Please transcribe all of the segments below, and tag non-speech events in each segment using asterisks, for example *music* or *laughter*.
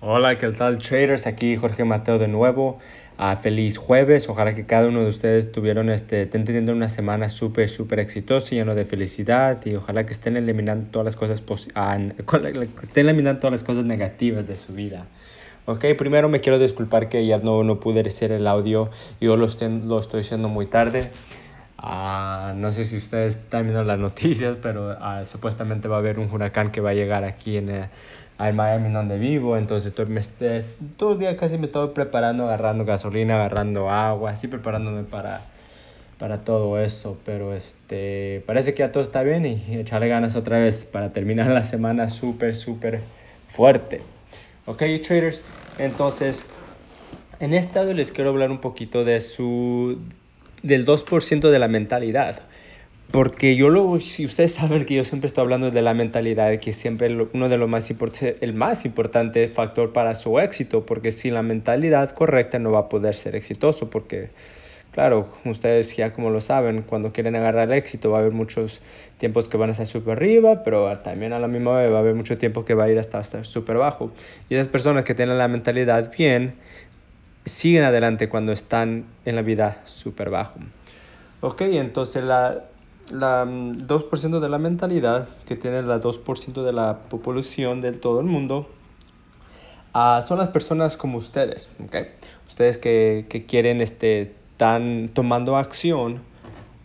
Hola, ¿qué tal traders? Aquí Jorge Mateo de nuevo. Uh, feliz jueves. Ojalá que cada uno de ustedes tuvieron este, estén teniendo una semana súper, súper exitosa, lleno de felicidad y ojalá que estén eliminando todas las cosas uh, *laughs* estén eliminando todas las cosas negativas de su vida. Ok, primero me quiero disculpar que ya no, no pude hacer el audio. Yo lo, estén, lo estoy haciendo muy tarde. Uh, no sé si ustedes están viendo las noticias, pero supuestamente va a haber un huracán que va a llegar aquí en, en Miami, donde vivo. Entonces todo el día casi me estoy preparando, agarrando gasolina, agarrando agua, así preparándome para, para todo eso. Pero este, parece que ya todo está bien y echarle ganas otra vez para terminar la semana súper, súper fuerte. Ok, traders. Entonces, en este audio les quiero hablar un poquito de su del 2% de la mentalidad. Porque yo lo, si ustedes saben que yo siempre estoy hablando de la mentalidad, que siempre lo, uno de los más importantes, el más importante factor para su éxito, porque sin la mentalidad correcta no va a poder ser exitoso, porque claro, ustedes ya como lo saben, cuando quieren agarrar el éxito va a haber muchos tiempos que van a estar súper arriba, pero también a la misma vez va a haber mucho tiempo que va a ir hasta súper bajo. Y esas personas que tienen la mentalidad bien, siguen adelante cuando están en la vida súper bajo. Ok, entonces la, la 2% mm, de la mentalidad que tiene la 2% de la población de todo el mundo uh, son las personas como ustedes, ¿ok? Ustedes que, que quieren, este, están tomando acción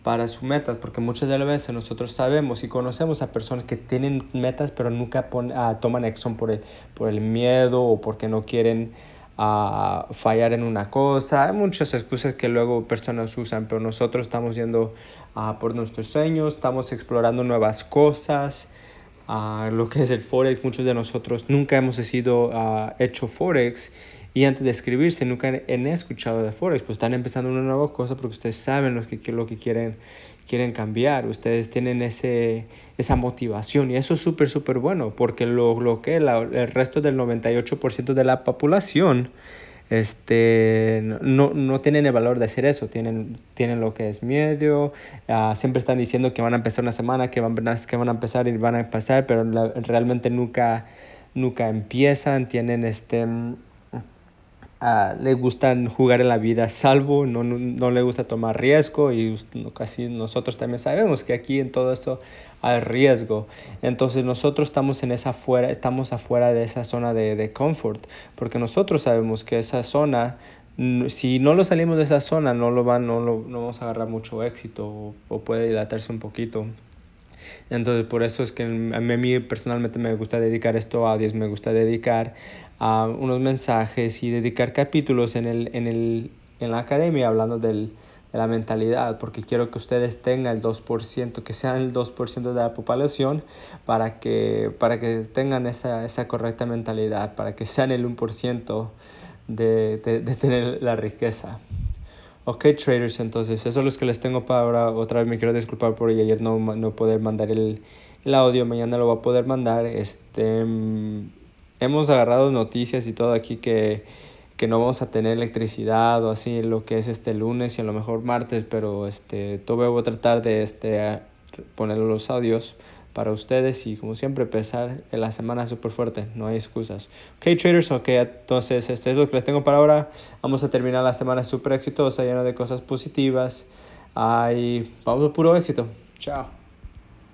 para sus metas, porque muchas de las veces nosotros sabemos y conocemos a personas que tienen metas pero nunca pon, uh, toman acción por el, por el miedo o porque no quieren a fallar en una cosa. Hay muchas excusas que luego personas usan, pero nosotros estamos yendo uh, por nuestros sueños, estamos explorando nuevas cosas. Uh, lo que es el Forex, muchos de nosotros nunca hemos sido uh, hecho Forex y antes de escribirse nunca han escuchado de Forex, pues están empezando una nueva cosa porque ustedes saben lo que, lo que quieren, quieren cambiar, ustedes tienen ese, esa motivación y eso es súper, súper bueno porque lo, lo que el resto del 98% de la población este, no, no tienen el valor de hacer eso, tienen, tienen lo que es miedo, uh, siempre están diciendo que van a empezar una semana, que van, que van a empezar y van a empezar, pero realmente nunca, nunca empiezan, tienen este Uh, le gustan jugar en la vida salvo, no, no, no, le gusta tomar riesgo y casi nosotros también sabemos que aquí en todo esto hay riesgo. Entonces nosotros estamos en esa fuera, estamos afuera de esa zona de, de confort, porque nosotros sabemos que esa zona si no lo salimos de esa zona no lo van no, lo, no vamos a agarrar mucho éxito o, o puede dilatarse un poquito entonces, por eso es que a mí personalmente me gusta dedicar esto a audios, me gusta dedicar a unos mensajes y dedicar capítulos en, el, en, el, en la academia hablando del, de la mentalidad, porque quiero que ustedes tengan el 2%, que sean el 2% de la población para que, para que tengan esa, esa correcta mentalidad, para que sean el 1% de, de, de tener la riqueza. Ok, traders, entonces eso es lo que les tengo para ahora. Otra vez me quiero disculpar por ayer no, no poder mandar el, el audio. Mañana lo voy a poder mandar. Este, mm, hemos agarrado noticias y todo aquí que, que no vamos a tener electricidad o así lo que es este lunes y a lo mejor martes, pero este, todo voy a tratar de este, poner los audios para ustedes y como siempre empezar la semana súper fuerte, no hay excusas. Ok traders, ok, entonces este es lo que les tengo para ahora. Vamos a terminar la semana súper exitosa, llena de cosas positivas. Ay, vamos a puro éxito. Chao.